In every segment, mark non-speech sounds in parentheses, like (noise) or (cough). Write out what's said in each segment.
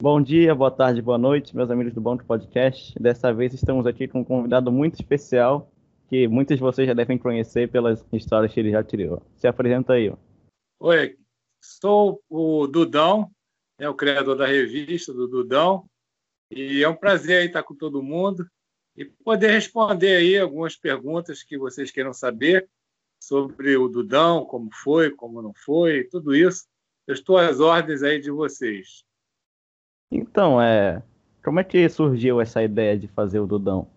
Bom dia, boa tarde, boa noite, meus amigos do Banco Podcast. Dessa vez estamos aqui com um convidado muito especial, que muitos de vocês já devem conhecer pelas histórias que ele já tirou. Se apresenta aí. Oi, sou o Dudão, né, o criador da revista do Dudão, e é um prazer estar com todo mundo e poder responder aí algumas perguntas que vocês queiram saber sobre o Dudão, como foi, como não foi, tudo isso. Eu estou às ordens aí de vocês. Então, é, como é que surgiu essa ideia de fazer o Dudão?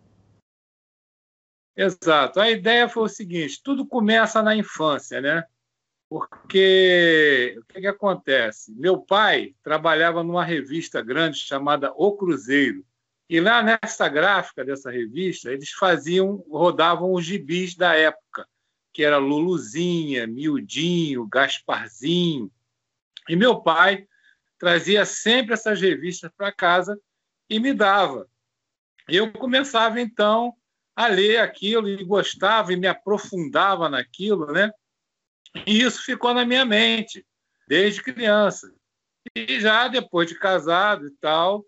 Exato. A ideia foi o seguinte: tudo começa na infância, né? Porque o que, que acontece? Meu pai trabalhava numa revista grande chamada O Cruzeiro. E lá nessa gráfica dessa revista, eles faziam, rodavam os gibis da época, que era Luluzinha, Miudinho, Gasparzinho. E meu pai trazia sempre essas revistas para casa e me dava. Eu começava então a ler aquilo e gostava e me aprofundava naquilo, né? E isso ficou na minha mente desde criança. E já depois de casado e tal,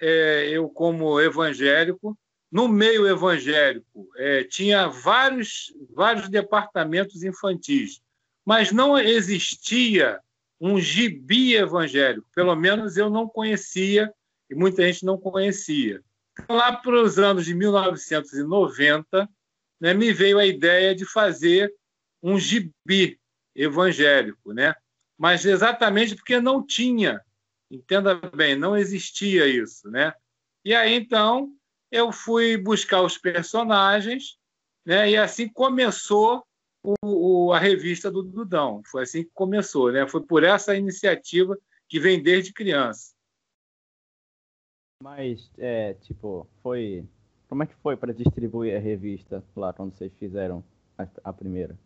é, eu como evangélico, no meio evangélico é, tinha vários vários departamentos infantis, mas não existia um gibi evangélico. Pelo menos eu não conhecia e muita gente não conhecia. Então, lá para os anos de 1990, né, me veio a ideia de fazer um gibi evangélico, né? Mas exatamente porque não tinha, entenda bem, não existia isso, né? E aí então eu fui buscar os personagens, né? E assim começou o, o, a revista do Dudão. Foi assim que começou, né? Foi por essa iniciativa que vem desde criança. Mas, é, tipo, foi. Como é que foi para distribuir a revista lá quando vocês fizeram a, a primeira?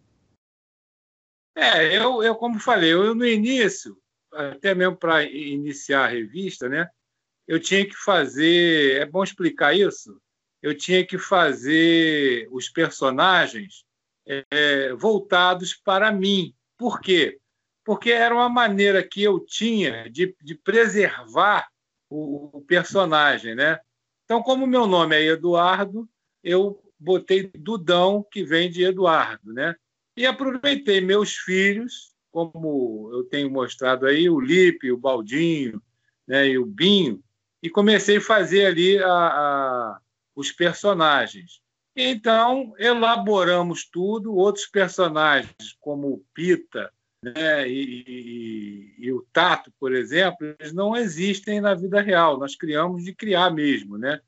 É, eu, eu como falei, eu no início, até mesmo para iniciar a revista, né? Eu tinha que fazer. É bom explicar isso? Eu tinha que fazer os personagens é, voltados para mim. Por quê? Porque era uma maneira que eu tinha de, de preservar o, o personagem, né? Então, como meu nome é Eduardo, eu botei Dudão, que vem de Eduardo, né? E aproveitei meus filhos, como eu tenho mostrado aí, o Lipe, o Baldinho, né, e o Binho, e comecei a fazer ali a, a, os personagens. Então, elaboramos tudo, outros personagens, como o Pita né, e, e, e, o Tato, por exemplo, eles não existem na vida real, nós criamos de criar mesmo. Né?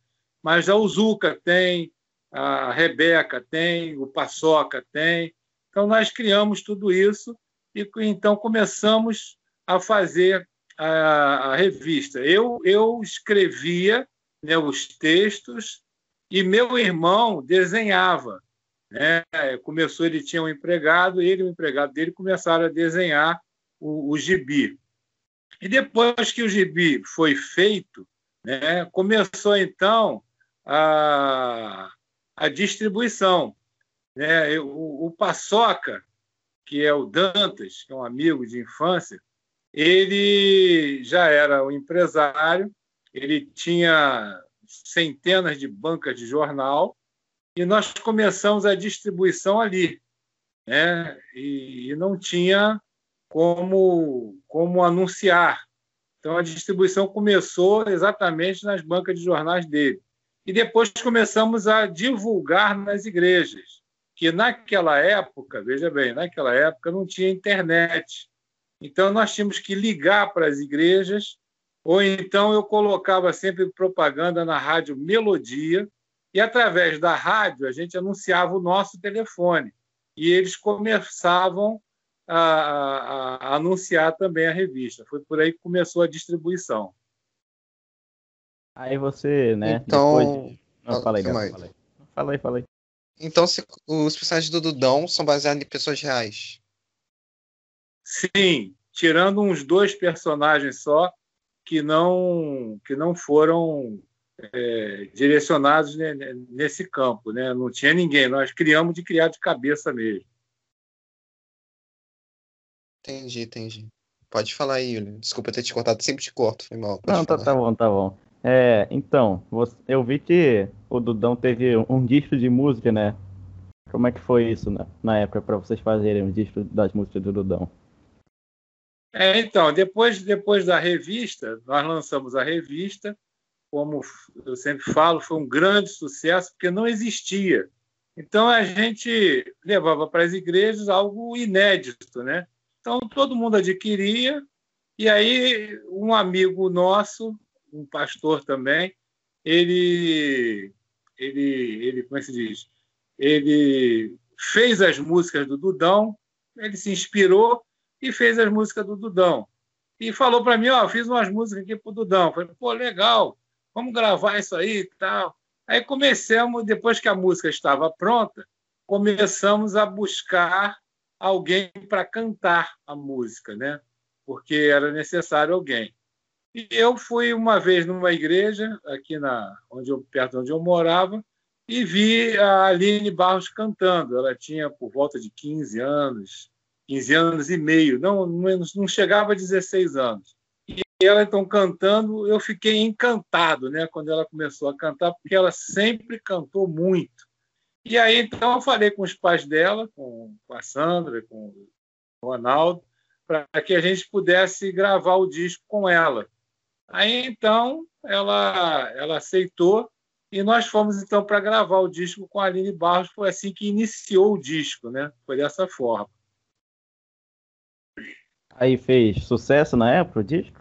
Mas a Uzuka tem, a Rebeca tem, o Paçoca tem. Então, nós criamos tudo isso e então começamos a fazer a, a revista. Eu, eu escrevia né, os textos e meu irmão desenhava. Né? Começou, ele tinha um empregado, ele e o empregado dele começaram a desenhar o, o gibi. E depois que o gibi foi feito, né, começou então a, a distribuição. Né? O, o Paçoca, que é o Dantas, que é um amigo de infância, ele já era um empresário, ele tinha centenas de bancas de jornal e nós começamos a distribuição ali, né? E, e não tinha como como anunciar. Então a distribuição começou exatamente nas bancas de jornais dele. E depois começamos a divulgar nas igrejas, que naquela época, veja bem, naquela época não tinha internet. Então nós tínhamos que ligar para as igrejas ou então eu colocava sempre propaganda na rádio Melodia, e através da rádio a gente anunciava o nosso telefone. E eles começavam a, a, a anunciar também a revista. Foi por aí que começou a distribuição. Aí você, né? Então. De... Não, fala aí, Fala aí, fala aí. Então, se, os personagens do Dudão são baseados em pessoas reais? Sim, tirando uns dois personagens só, que não, que não foram é, direcionados nesse campo. Né? Não tinha ninguém, nós criamos de criar de cabeça mesmo. Entendi, entendi. Pode falar aí, Yuli. Desculpa ter te cortado, sempre te corto, foi mal. Pode Não, tá, tá bom, tá bom. É, então, você- eu vi que o Dudão teve um disco de música, né? Como é que foi isso né, na época pra vocês fazerem o disco das músicas do Dudão? É, então, depois, depois da revista, nós lançamos a revista. Como eu sempre falo, foi um grande sucesso, porque não existia. Então, a gente levava para as igrejas algo inédito, né? Então, todo mundo adquiria. E aí, um amigo nosso, um pastor também, ele, ele, ele como é que se diz? Ele fez as músicas do Dudão, ele se inspirou e fez as músicas do Dudão. E falou para mim, ó, eu fiz umas músicas aqui pro Dudão. Falei, pô, legal, vamos gravar isso aí e tal. Aí começamos, depois que a música estava pronta, começamos a buscar alguém para cantar a música, né? Porque era necessário alguém. E eu fui uma vez numa igreja aqui na onde eu, perto de onde eu morava e vi a Aline Barros cantando. Ela tinha por volta de 15 anos, 15 anos e meio, não, não, chegava a 16 anos. E ela então cantando, eu fiquei encantado, né, quando ela começou a cantar, porque ela sempre cantou muito. E aí então eu falei com os pais dela, com, com a Sandra, com o Ronaldo, para que a gente pudesse gravar o disco com ela. Aí então ela ela aceitou e nós fomos então para gravar o disco com a Aline Barros. Foi assim que iniciou o disco, né? Foi dessa forma. Aí fez sucesso na época o disco?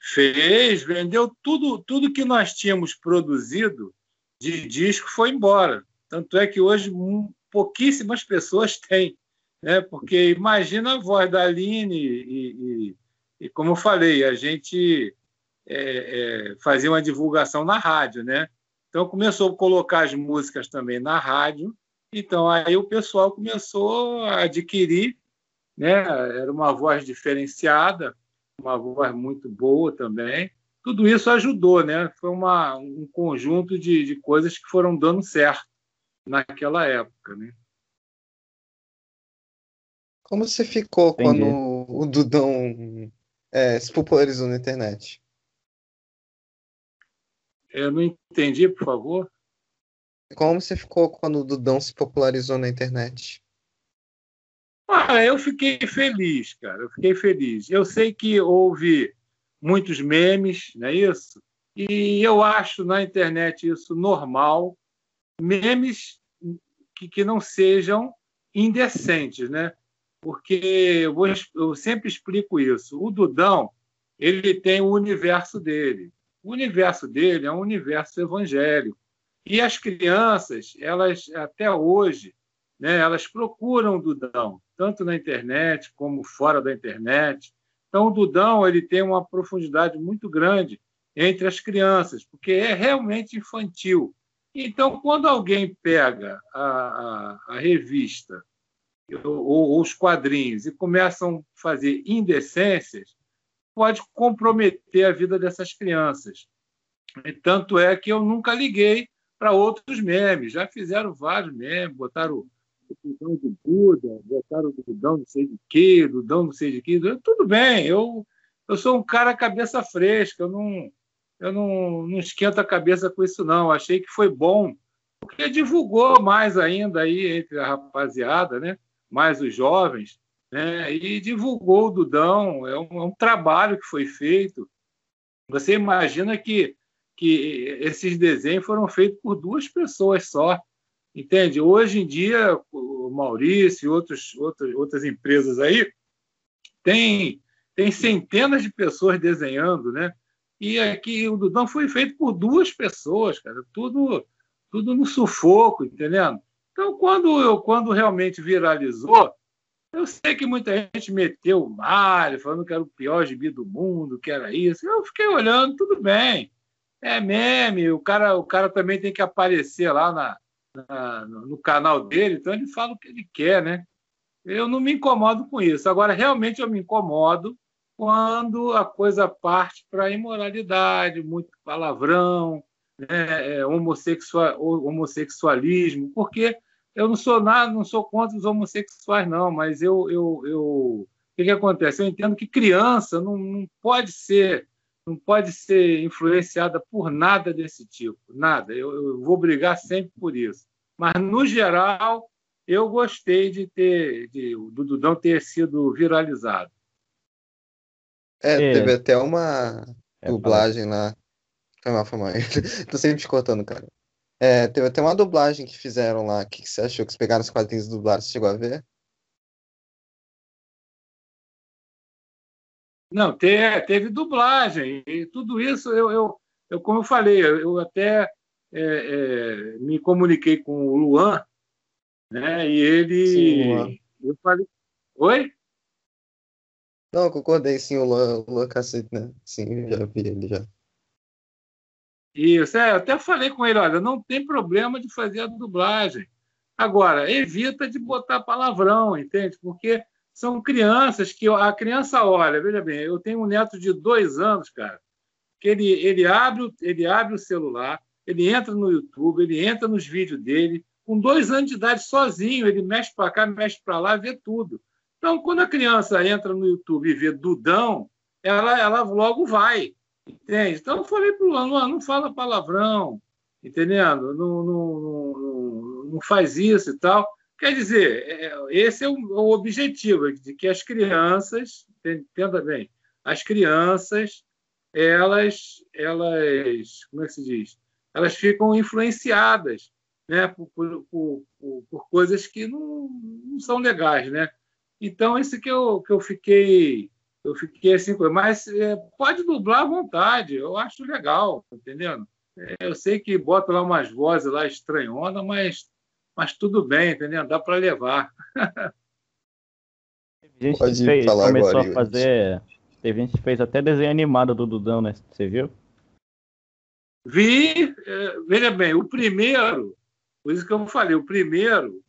Fez, vendeu tudo, tudo que nós tínhamos produzido de disco foi embora. Tanto é que hoje pouquíssimas pessoas (laughs) têm, né? Porque imagina a voz da Aline e, e, e como eu falei, a gente é, é, fazia uma divulgação na rádio, né? Então começou a colocar as músicas também na rádio. Então aí o pessoal começou a adquirir, né? Era uma voz diferenciada, uma voz muito boa também. Tudo isso ajudou, né? Foi uma, um conjunto de, de coisas que foram dando certo naquela época, né? Como você ficou Entendi. quando o Dudão é, se popularizou na internet? Eu não entendi, por favor. Como você ficou quando o Dudão se popularizou na internet? Ah, eu fiquei feliz, cara. Eu fiquei feliz. Eu sei que houve muitos memes, não é isso? E eu acho na internet isso normal. Memes que, que não sejam indecentes, né? Porque eu, vou, eu sempre explico isso. O Dudão, ele tem o universo dele. O universo dele é um universo evangélico. E as crianças, elas até hoje, né, elas procuram o Dudão, tanto na internet como fora da internet. Então, o Dudão ele tem uma profundidade muito grande entre as crianças, porque é realmente infantil. Então, quando alguém pega a, a, a revista ou, ou os quadrinhos e começam a fazer indecências, pode comprometer a vida dessas crianças. E tanto é que eu nunca liguei para outros memes. Já fizeram vários memes, botaram o Dudão do Buda, botaram o Dudão não sei de quê, Dudão não sei de quê. Tudo bem, eu, eu sou um cara cabeça fresca, eu não, eu não, não esquento a cabeça com isso, não. Achei que foi bom, porque divulgou mais ainda aí entre a rapaziada, né? mais os jovens, né? e divulgou o Dudão. É um, é um trabalho que foi feito. Você imagina que que esses desenhos foram feitos por duas pessoas só, entende? Hoje em dia, o Maurício e outros, outras, outras empresas aí tem, tem centenas de pessoas desenhando, né? E aqui o Dudão foi feito por duas pessoas, cara, tudo, tudo no sufoco, entendendo? Então, quando, eu, quando realmente viralizou, eu sei que muita gente meteu o malho, falando que era o pior gibi do mundo, que era isso. Eu fiquei olhando, tudo bem é meme, o cara, o cara também tem que aparecer lá na, na, no canal dele, então ele fala o que ele quer, né? Eu não me incomodo com isso. Agora, realmente eu me incomodo quando a coisa parte para imoralidade, muito palavrão, né? é, homossexual, homossexualismo, porque eu não sou nada, não sou contra os homossexuais, não, mas eu, eu, eu, que, que acontece? Eu entendo que criança não, não pode ser não pode ser influenciada por nada desse tipo, nada. Eu, eu, vou brigar sempre por isso. Mas no geral, eu gostei de ter de, do Dudão ter sido viralizado. É, é. teve até uma é, dublagem lá. Foi mal, foi mal. (laughs) Tô sempre te cortando, cara. É, teve até uma dublagem que fizeram lá. O que, que você achou? Que você pegaram os quadrinhos dublados? Você chegou a ver? Não, teve, teve dublagem. E tudo isso, eu, eu, eu como eu falei, eu até é, é, me comuniquei com o Luan, né? E ele. Sim, Luan. Eu falei. Oi? Não, concordei, sim, o Luan, o Luan Cacete, né? Sim, já vi ele já. Isso, é, eu até falei com ele, olha, não tem problema de fazer a dublagem. Agora, evita de botar palavrão, entende? Porque são crianças que a criança olha, veja bem, eu tenho um neto de dois anos, cara, que ele, ele, abre, ele abre o celular, ele entra no YouTube, ele entra nos vídeos dele, com dois anos de idade sozinho, ele mexe para cá, mexe para lá, vê tudo. Então, quando a criança entra no YouTube e vê Dudão, ela, ela logo vai, entende? Então, eu falei para o Luan, não fala palavrão, entendendo? Não, não, não, não faz isso e tal. Quer dizer, é, esse é o objetivo, de que as crianças, entenda bem, as crianças, elas, elas, como é que se diz? Elas ficam influenciadas né, por, por, por, por coisas que não, não, são legais, né? Então, esse que eu, que eu fiquei, eu fiquei assim, mas é, pode dublar à vontade, eu acho legal, entendendo? É, eu sei que bota lá umas vozes lá estranhonas, mas mas tudo bem, entendeu? Dá para levar. A gente Pode fez, começou agora, a fazer. Teve gente que fez até desenho animado do Dudão, né? Você viu? Vi, é, veja bem, o primeiro, por isso que eu falei, o primeiro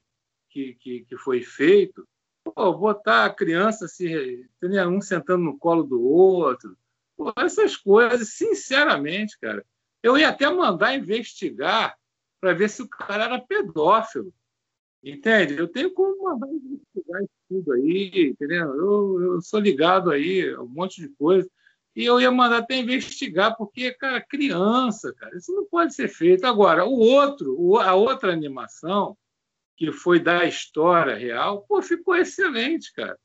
que, que, que foi feito, pô, botar a criança se, entendeu? um sentando no colo do outro, pô, essas coisas, sinceramente, cara, eu ia até mandar investigar para ver se o cara era pedófilo. Entende? Eu tenho como investigar isso tudo aí, entendeu? Eu, eu sou ligado aí a um monte de coisa. E eu ia mandar até investigar, porque, cara, criança, cara, isso não pode ser feito. Agora, o outro, a outra animação, que foi da história real, pô, ficou excelente, cara.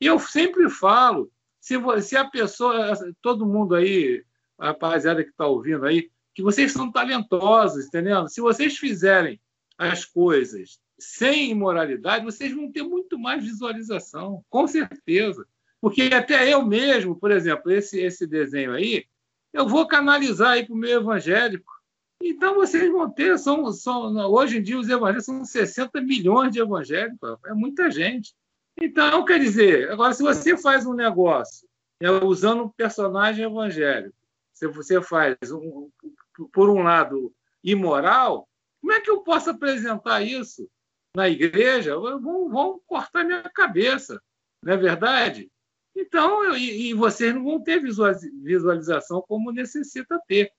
E eu sempre falo, se, se a pessoa, todo mundo aí, a rapaziada que está ouvindo aí, que vocês são talentosos, entendeu? Se vocês fizerem as coisas sem imoralidade, vocês vão ter muito mais visualização, com certeza. Porque até eu mesmo, por exemplo, esse, esse desenho aí, eu vou canalizar aí para o meu evangélico. Então vocês vão ter, são, são, hoje em dia os evangélicos são 60 milhões de evangélicos, é muita gente. Então, quer dizer, agora se você faz um negócio é, usando um personagem evangélico, se você faz um, por um lado, imoral, como é que eu posso apresentar isso na igreja? Vão, vão cortar minha cabeça, não é verdade? Então, e, e, vocês não vão ter visualização como necessita ter.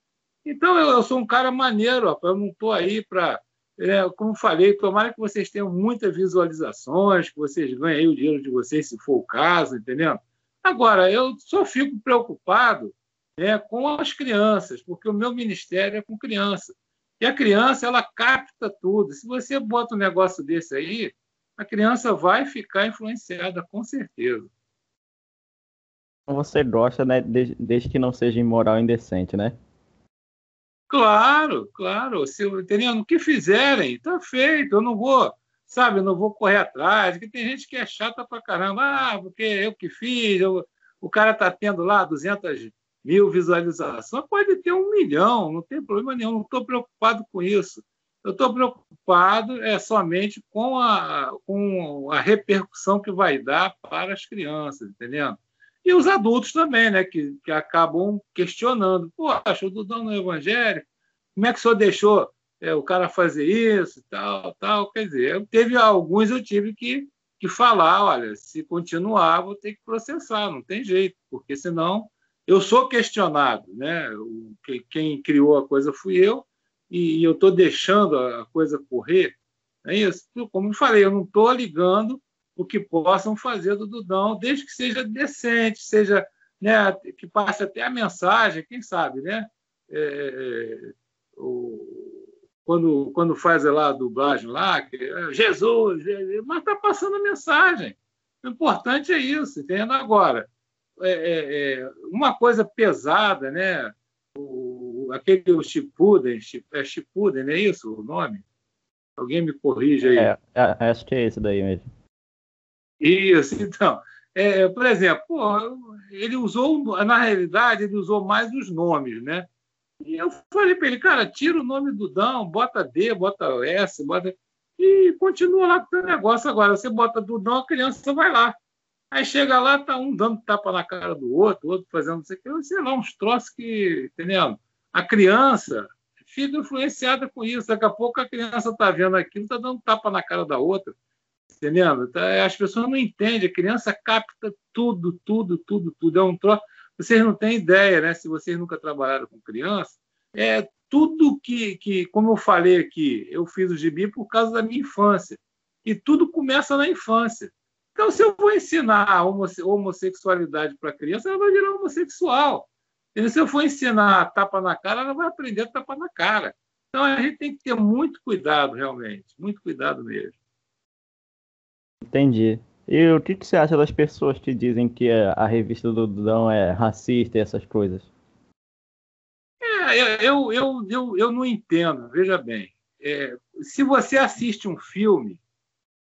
Então, eu, eu sou um cara maneiro, ó, eu não estou aí para. É, como falei, tomara que vocês tenham muitas visualizações, que vocês ganhem o dinheiro de vocês, se for o caso, entendeu? Agora, eu só fico preocupado é, com as crianças, porque o meu ministério é com criança. E a criança, ela capta tudo. Se você bota um negócio desse aí, a criança vai ficar influenciada, com certeza. Você gosta, né, desde, que não seja imoral e indecente, né? Claro, claro. Se, entendendo? O que fizerem, está feito. Eu não vou, sabe, eu não vou correr atrás. Que tem gente que é chata pra caramba. Ah, porque eu que fiz. Eu, o cara está tendo lá 200 mil visualizações, pode ter um milhão, não tem problema nenhum, não estou preocupado com isso. Eu estou preocupado é somente com a, com a repercussão que vai dar para as crianças, entendendo? E os adultos também, né, que, que acabam questionando. Poxa, o Dudão no Evangelho, como é que o senhor deixou é, o cara fazer isso, tal, tal? Quer dizer, teve alguns eu tive que, que falar, olha, se continuar, vou ter que processar, não tem jeito, porque senão eu sou questionado, né? Quem criou a coisa fui eu e eu estou deixando a coisa correr. É isso. Como eu falei, eu não estou ligando o que possam fazer do Dudão, desde que seja decente, seja né, que passe até a mensagem, quem sabe, né? É, é o, quando, quando faz lá a dublagem lá, que, é, Jesus, Jesus mas está passando a mensagem. O importante é isso, entendendo agora. É, é, é, uma coisa pesada, né? O, aquele o Shippuden, é Shippuden, não é isso o nome? Alguém me corrige aí. É, é, acho que é esse daí mesmo. Isso, então. É, por exemplo, pô, ele usou, na realidade, ele usou mais os nomes, né? E eu falei para ele, cara, tira o nome do Dão, bota D, bota S, bota. E continua lá com o negócio agora. Você bota Dudão, a criança vai lá. Aí chega lá, tá um dando tapa na cara do outro, outro fazendo não sei o que, sei lá, uns troços que, entendeu? A criança fica influenciada com isso. Daqui a pouco a criança tá vendo aquilo, tá dando tapa na cara da outra. Entendendo? Tá, as pessoas não entendem, a criança capta tudo, tudo, tudo, tudo. É um troço. Vocês não têm ideia, né? Se vocês nunca trabalharam com criança, é tudo que, que, como eu falei aqui, eu fiz o gibi por causa da minha infância. E tudo começa na infância. Então, se eu vou ensinar a homossexualidade para a criança, ela vai virar homossexual. E se eu for ensinar tapa na cara, ela vai aprender a tapa na cara. Então, a gente tem que ter muito cuidado, realmente. Muito cuidado mesmo. Entendi. E o que você acha das pessoas que dizem que a revista do Dudão é racista e essas coisas? É, eu, eu, eu, eu não entendo, veja bem. É, se você assiste um filme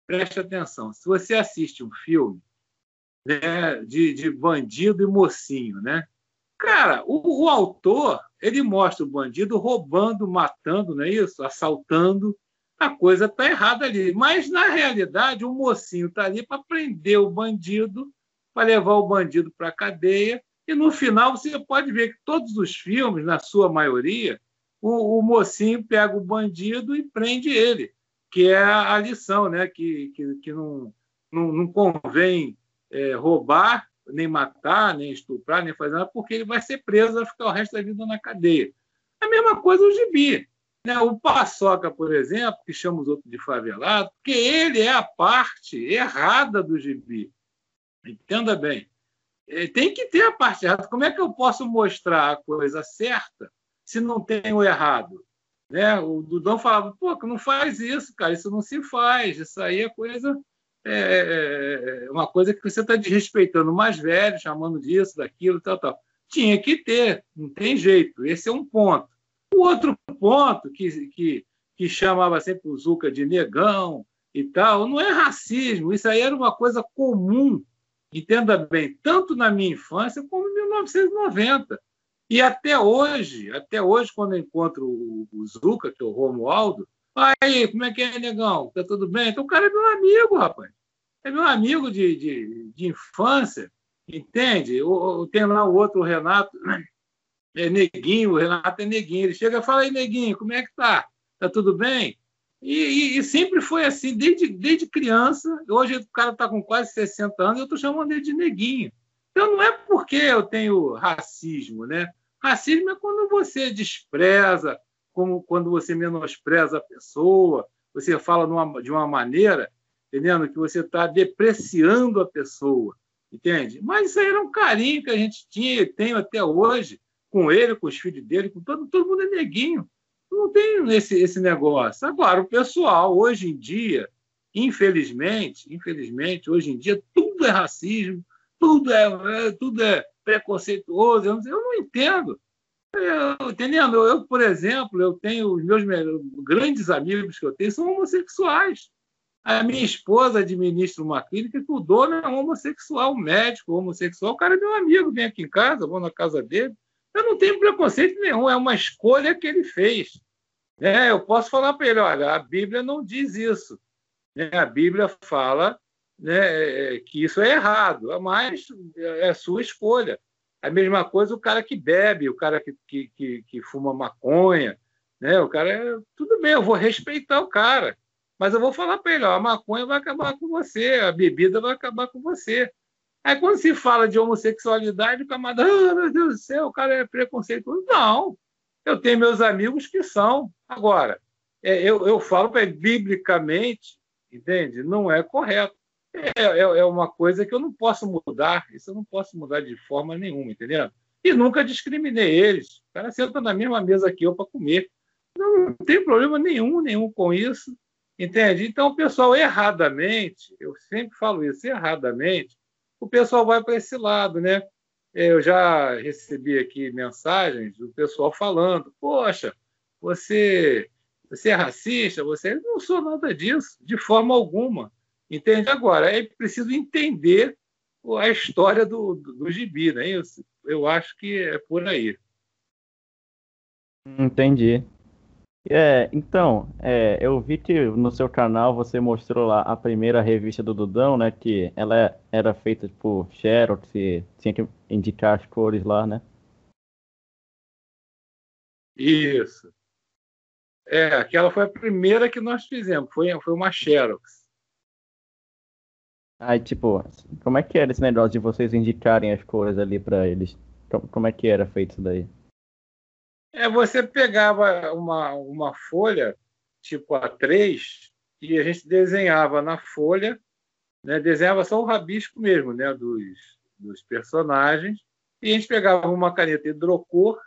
preste atenção. Se você assiste um filme né, de, de bandido e mocinho, né? Cara, o, o, autor ele mostra o bandido roubando, matando, não é isso? Assaltando. A coisa está errada ali. Mas, na realidade, o mocinho está ali para prender o bandido, para levar o bandido para a cadeia. E no final você pode ver que todos os filmes, na sua maioria, o, o mocinho pega o bandido e prende ele que é a lição, né? que, que, que não, não, não convém é, roubar, nem matar, nem estuprar, nem fazer nada, porque ele vai ser preso, vai ficar o resto da vida na cadeia. A mesma coisa o gibi. Né? O Paçoca, por exemplo, que chama os outros de favelado, porque ele é a parte errada do gibi. Entenda bem. Tem que ter a parte errada. Como é que eu posso mostrar a coisa certa se não tem o errado? Né? O Dudão falava, pô, não faz isso, cara, isso não se faz, isso aí é coisa. É, é, é uma coisa que você está desrespeitando o mais velho, chamando disso, daquilo, tal, tal. Tinha que ter, não tem jeito. Esse é um ponto. O outro ponto que, que, que chamava sempre o Zuca de negão e tal, não é racismo, isso aí era uma coisa comum, entenda bem, tanto na minha infância como em 1990. E até hoje, até hoje, quando eu encontro o, Zuca, que é o Romualdo, aí, como é que é, negão? Tá tudo bem? Então o cara é meu amigo, rapaz. É meu amigo de, de, de infância, entende? Tenho lá o outro, o Renato, é neguinho, o Renato é neguinho. Ele chega e fala, aí, neguinho, como é que tá? Tá tudo bem? E, e, e, sempre foi assim, desde, desde criança. Hoje o cara está com quase 60 anos e eu estou chamando ele de neguinho. Então não é porque eu tenho racismo, né? Racismo é quando você despreza, como quando você menospreza a pessoa, você fala numa, de uma maneira, entendendo, que você está depreciando a pessoa, entende? Mas isso aí era um carinho que a gente tinha e tem até hoje com ele, com os filhos dele, com todo, todo mundo é neguinho. Não tem esse, esse negócio. Agora, o pessoal, hoje em dia, infelizmente, infelizmente, hoje em dia, tudo é racismo, tudo é, é tudo é preconceituoso, eu não, eu não entendo. Eu, entendendo? Eu, por exemplo, eu tenho os meus grandes amigos que eu tenho são homossexuais. A minha esposa administra uma clínica que o dono é homossexual, médico homossexual. O cara é meu amigo, vem aqui em casa, vou na casa dele. Eu não tenho preconceito nenhum, é uma escolha que ele fez. É, eu posso falar para ele: olha, a Bíblia não diz isso. É, a Bíblia fala né, é, é, que isso é errado, mas é sua escolha. A mesma coisa o cara que bebe, o cara que, que, que, que fuma maconha, né? O cara é, tudo bem, eu vou respeitar o cara, mas eu vou falar para ele, ó, a maconha vai acabar com você, a bebida vai acabar com você. Aí quando se fala de homossexualidade, o camarada, oh, meu Deus do céu, o cara é preconceituoso. Não, eu tenho meus amigos que são. Agora, é, eu, eu falo ele, biblicamente, entende? Não é correto. É, é, é, uma coisa que eu não posso mudar, isso eu não posso mudar de forma nenhuma, entendeu? E nunca discriminei eles. O cara senta na mesma mesa que eu para comer. Não, não tem problema nenhum, nenhum com isso, entende? Então, o pessoal erradamente, eu sempre falo isso, erradamente, o pessoal vai para esse lado, né? Eu já recebi aqui mensagens do pessoal falando: Poxa, você, você é racista? Você não sou nada disso, de forma alguma. Entende? Agora, é preciso entender a história do, do, do gibi, né? Eu, eu acho que é por aí. Entendi. É, então, é, eu vi que no seu canal você mostrou lá a primeira revista do Dudão, né? Que ela era feita por Xerox e tinha que indicar as cores lá, né? Isso. É, aquela foi a primeira que nós fizemos, foi, foi uma Xerox. Aí, tipo, como é que era esse negócio de vocês indicarem as cores ali para eles? Como é que era feito isso daí? É, você pegava uma, uma folha, tipo A3, e a gente desenhava na folha, né, desenhava só o rabisco mesmo, né, dos, dos personagens, e a gente pegava uma caneta hidrocor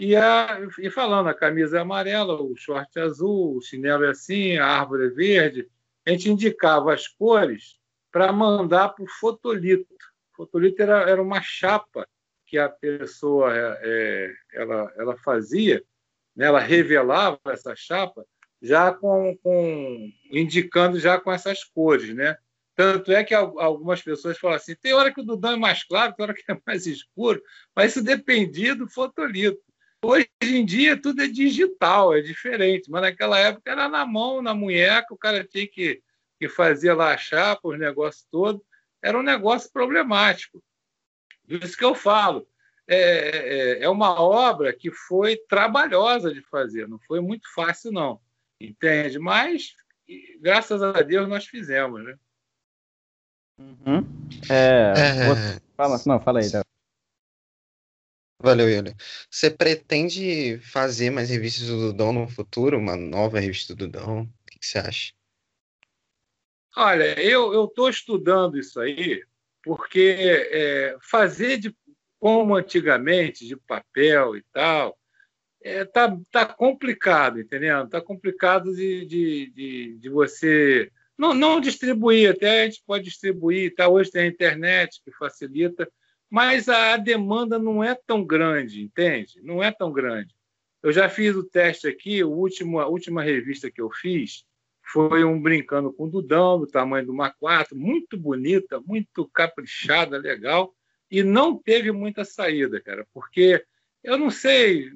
e ia, falando, a camisa é amarela, o short é azul, o chinelo é assim, a árvore é verde. A gente indicava as cores para mandar para o fotolito. O fotolito era, era uma chapa que a pessoa é, é, ela, ela fazia, né? ela revelava essa chapa já com, com indicando já com essas cores, né? Tanto é que algumas pessoas falam assim: tem hora que o Dudão é mais claro, tem hora que é mais escuro, mas isso dependia do fotolito. Hoje em dia tudo é digital, é diferente, mas naquela época era na mão, na munheca, o cara tinha que, que fazer lá a chapa, os negócios todos. Era um negócio problemático. Por isso que eu falo, é, é, é, uma obra que foi trabalhosa de fazer, não foi muito fácil, não. Entende? Mas, graças a Deus, nós fizemos, né? Uhum. É, é... Você... Fala, não, fala aí. Valeu, Yuri. Você pretende fazer mais revistas do Dudão no futuro? Uma nova revista do Dudão? O que, que você acha? Olha, eu estou estudando isso aí porque é, fazer de, como antigamente, de papel e tal, é, tá, tá complicado, entendeu? Tá complicado de, de, de, de, você não, não distribuir, até a gente pode distribuir, tá? hoje tem a internet que facilita, mas a demanda não é tão grande, entende? Não é tão grande. Eu já fiz o teste aqui, o último, a última revista que eu fiz, foi um brincando com o Dudão, do tamanho do uma 4, muito bonita, muito caprichada, legal, e não teve muita saída, cara, porque eu não sei,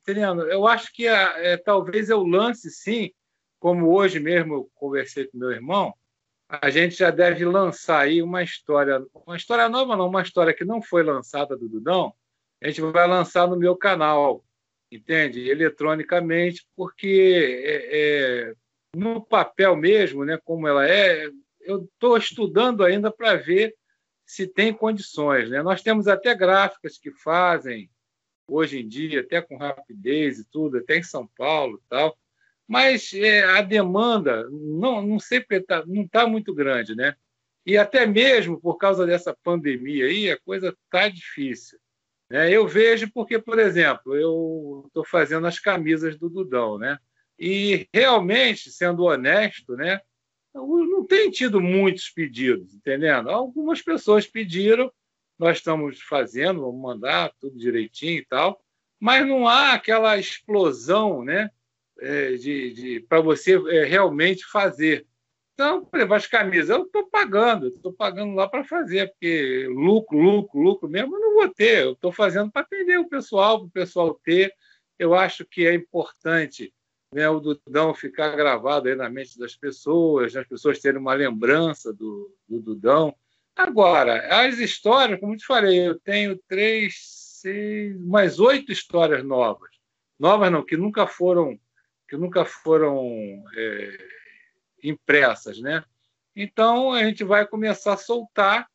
entendendo? Eu acho que é, talvez eu lance sim, como hoje mesmo eu conversei com meu irmão, a gente já deve lançar aí uma história, uma história nova não, uma história que não foi lançada do Dudão, a gente vai lançar no meu canal, entende? Eletronicamente, porque é, é, no papel mesmo, né, como ela é, eu estou estudando ainda para ver se tem condições. Né? Nós temos até gráficas que fazem hoje em dia, até com rapidez e tudo, até em São Paulo tal, mas é, a demanda não, não sempre tá, está muito grande, né? E até mesmo por causa dessa pandemia aí, a coisa está difícil. Né? Eu vejo porque, por exemplo, eu estou fazendo as camisas do Dudão, né? E realmente, sendo honesto, né, não tem tido muitos pedidos, entendendo? Algumas pessoas pediram, nós estamos fazendo, vamos mandar tudo direitinho e tal, mas não há aquela explosão, né, é, de, de para você é, realmente fazer. Então, por exemplo, as camisas, eu estou pagando, estou pagando lá para fazer, porque lucro, lucro, lucro mesmo eu não vou ter, eu estou fazendo para atender o pessoal, para o pessoal ter. Eu acho que é importante né, o Dudão ficar gravado aí na mente das pessoas, as pessoas terem uma lembrança do, do Dudão. Agora, as histórias, como eu te falei, eu tenho três, seis, mais oito histórias novas. Novas não, que nunca foram, que nunca foram é, impressas, né? Então a gente vai começar a soltar,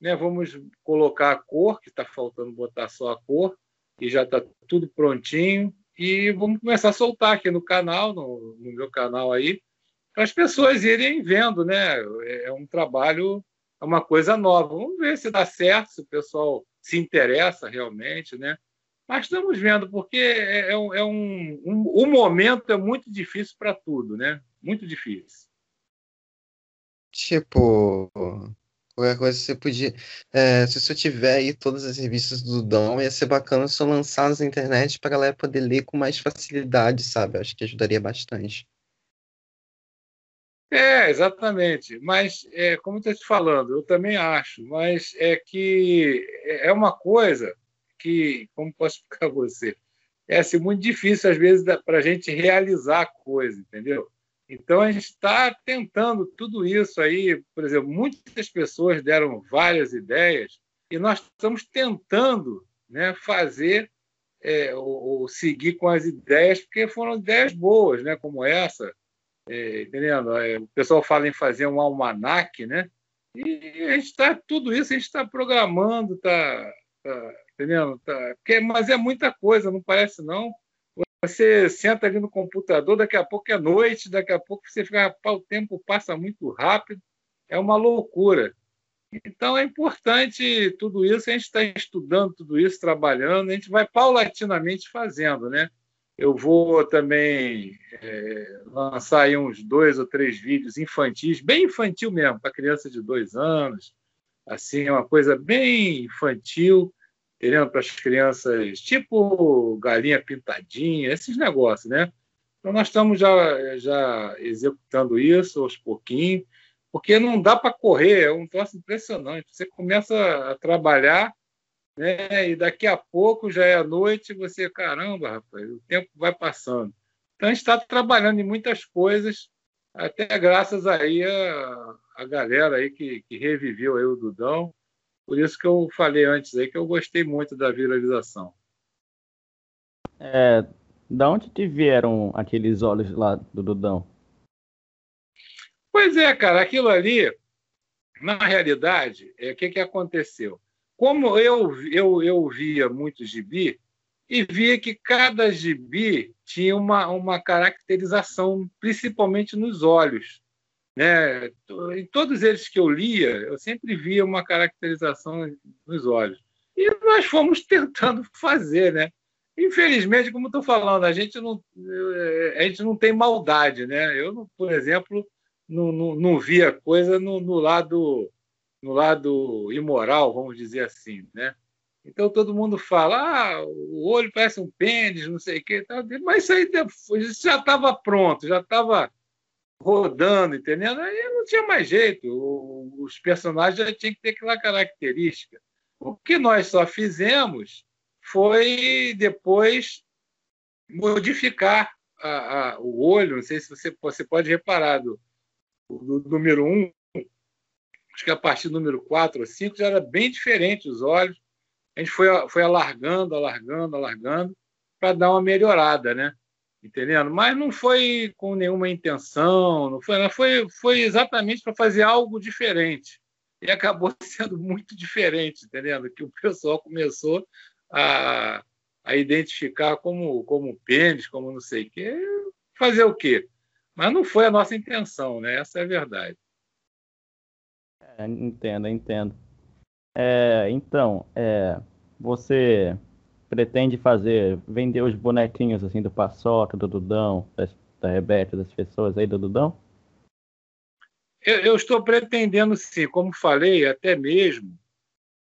né? Vamos colocar a cor, que está faltando botar só a cor, e já está tudo prontinho. E vamos começar a soltar aqui no canal, no, no meu canal aí, para as pessoas irem vendo, né? É, é um trabalho, é uma coisa nova. Vamos ver se dá certo, se o pessoal se interessa realmente, né? Mas estamos vendo, porque é, é um, é um, um, o momento é muito difícil para tudo, né? Muito difícil. Tipo, qualquer coisa você podia. É, se você tiver aí todas as revistas do Dom, ia ser bacana só lançar na internet para galera poder ler com mais facilidade, sabe? Acho que ajudaria bastante. É, exatamente. Mas, é, como estou te falando, eu também acho, mas é que é uma coisa que, como posso explicar a você, é assim, muito difícil, às vezes, para a gente realizar a coisa, entendeu? Então, a gente está tentando tudo isso aí. Por exemplo, muitas pessoas deram várias ideias e nós estamos tentando né, fazer é, ou, ou, seguir com as ideias, porque foram ideias boas, né, como essa. É, entendendo? É, o pessoal fala em fazer um almanac, né? E a gente está, tudo isso a gente está programando, está tá, entendendo? Tá, porque, mas é muita coisa, não parece não. Você senta ali no computador, daqui a pouco é noite, daqui a pouco você fica, o tempo passa muito rápido, é uma loucura. Então é importante tudo isso, a gente está estudando tudo isso, trabalhando, a gente vai paulatinamente fazendo, né? Eu vou também é, lançar aí uns dois ou três vídeos infantis, bem infantil mesmo, para criança de dois anos, assim, uma coisa bem infantil, entendeu? Para as crianças, tipo galinha pintadinha, esses negócios, né? Então, nós estamos já, já executando isso aos pouquinhos, porque não dá para correr, é um troço impressionante. Você começa a trabalhar, né? E daqui a pouco já é noite, você, caramba, rapaz, o tempo vai passando. Então, a gente está trabalhando em muitas coisas, até graças aí a, a galera aí que, que reviveu aí o Dudão, por isso que eu falei antes aí que eu gostei muito da viralização. É, da onde te vieram aqueles olhos lá do Dudão? Pois é, cara, aquilo ali, na realidade, é o que, que aconteceu? Como eu, eu, eu via muito gibi, e via que cada gibi tinha uma, uma caracterização, principalmente nos olhos. Né? Em todos eles que eu lia, eu sempre via uma caracterização nos olhos. E nós fomos (laughs) tentando fazer, né? Infelizmente, como estou falando, a gente não, a gente não tem maldade, né? Eu, por exemplo, não, não, não via coisa no, no, lado no lado imoral, vamos dizer assim, né? Então todo mundo fala, ah, o olho parece um pênis, não sei o quê, mas isso aí isso já estava pronto, já estava rodando, entendendo? Aí não tinha mais jeito. os personagens já tinham que ter aquela característica. O que nós só fizemos foi depois modificar a, a, o olho. Não sei se você, você pode reparar do, do, do número 1, um, acho que a partir do número 4 ou 5 já era bem diferente os olhos. A gente foi, foi alargando, alargando, alargando para dar uma melhorada, né? Entendendo? Mas não foi com nenhuma intenção, não foi, não foi, foi exatamente para fazer algo diferente. E acabou (laughs) sendo muito diferente, entendendo? Que o pessoal começou a, a identificar como, como pênis, como não sei o quê, fazer o quê? Mas não foi a nossa intenção, né? Essa é a verdade. É, entendo, entendo. É, então, é, você pretende fazer, vender os bonequinhos assim do Paçoca, do Dudão, das, da Rebeca, das pessoas aí do Dudão? Eu, eu estou pretendendo sim, como falei, até mesmo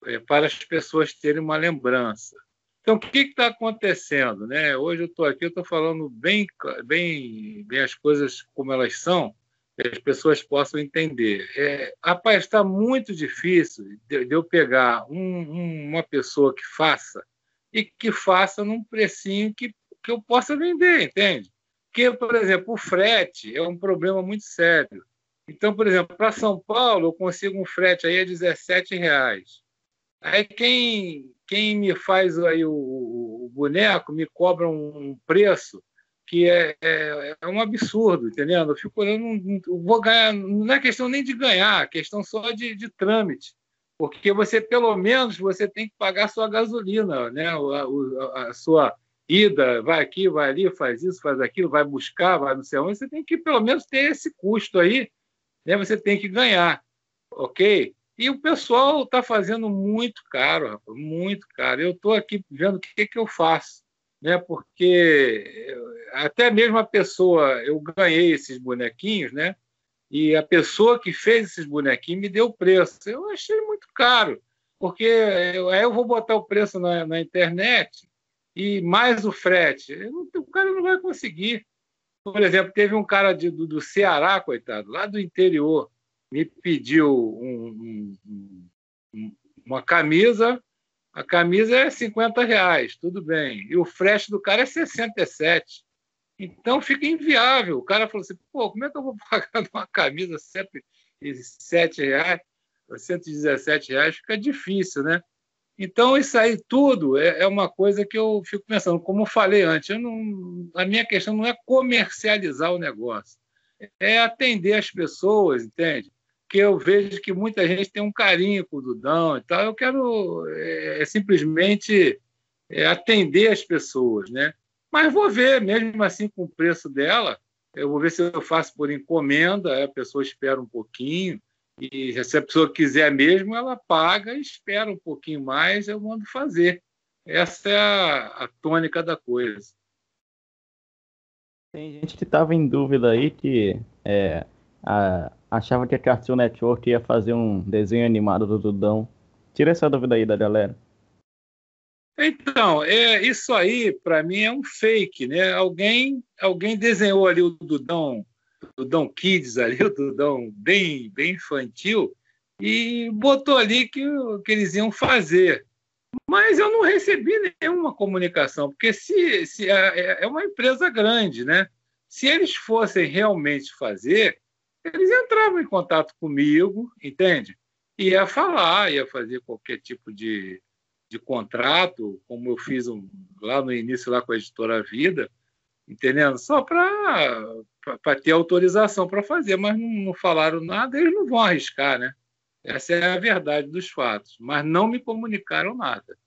é, para as pessoas terem uma lembrança. Então, o que está acontecendo? Né? Hoje eu estou aqui, eu estou falando bem, bem, bem as coisas como elas são, que as pessoas possam entender. É, rapaz, está muito difícil de, de eu pegar um, um, uma pessoa que faça e que faça num precinho que, que eu possa vender, entende? Porque, por exemplo, o frete é um problema muito sério. Então, por exemplo, para São Paulo, eu consigo um frete aí a 17 reais. Aí quem, quem me faz aí o, o boneco me cobra um preço que é, é, é, um absurdo, entendendo? Eu fico olhando, vou ganhar, não é questão nem de ganhar, é questão só de, de trâmite porque você pelo menos você tem que pagar a sua gasolina, né? a, a, a sua ida, vai aqui, vai ali, faz isso, faz aquilo, vai buscar, vai não sei onde, você tem que pelo menos ter esse custo aí, né? Você tem que ganhar, ok? E o pessoal está fazendo muito caro, rapaz, muito caro. Eu estou aqui vendo o que, que eu faço, né? Porque até mesmo a pessoa, eu ganhei esses bonequinhos, né? E a pessoa que fez esses bonequinhos me deu o preço. Eu achei muito caro, porque aí eu vou botar o preço na, na internet e mais o frete. o cara não vai conseguir. Por exemplo, teve um cara de, do, do Ceará, coitado, lá do interior, me pediu um, um, uma camisa, a camisa é 50 reais, tudo bem. E o frete do cara é 67. Então fica inviável. O cara falou assim: pô, como é que eu vou (laughs) pagar uma camisa 107 reais, 117 reais? Fica difícil, né? Então, isso aí tudo é, é uma coisa que eu fico pensando. Como eu falei antes, eu não, a minha questão não é comercializar o negócio, é atender as pessoas, entende? porque eu vejo que muita gente tem um carinho com o Dudão e tal. Eu quero é, é, simplesmente é, atender as pessoas, né? Mas vou ver, mesmo assim, com o preço dela, eu vou ver se eu faço por encomenda, a pessoa espera um pouquinho, e se a pessoa quiser mesmo, ela paga e espera um pouquinho mais, eu mando fazer. Essa é a, a tônica da coisa. Tem gente que estava em dúvida aí que é, a, achava que a Cartoon Network ia fazer um desenho animado do Dudão. Tira essa dúvida aí da galera. Então, é, isso aí, para mim, é um fake, né? Alguém, alguém desenhou ali o Dudão, Dudão Kids ali, (laughs) o Dudão bem, bem infantil, e botou ali que, que eles iam fazer. Mas eu não recebi nenhuma comunicação, porque se, se é, é uma empresa grande, né? Se eles fossem realmente fazer, eles entravam em contato comigo, entende? Ia falar, ia fazer qualquer tipo de, de contrato, como eu fiz um, lá no início lá com a editora Vida, entendendo? Só para ter autorização para fazer, mas não, não, falaram nada, eles não vão arriscar, né? Essa é a verdade dos fatos, mas não me comunicaram nada.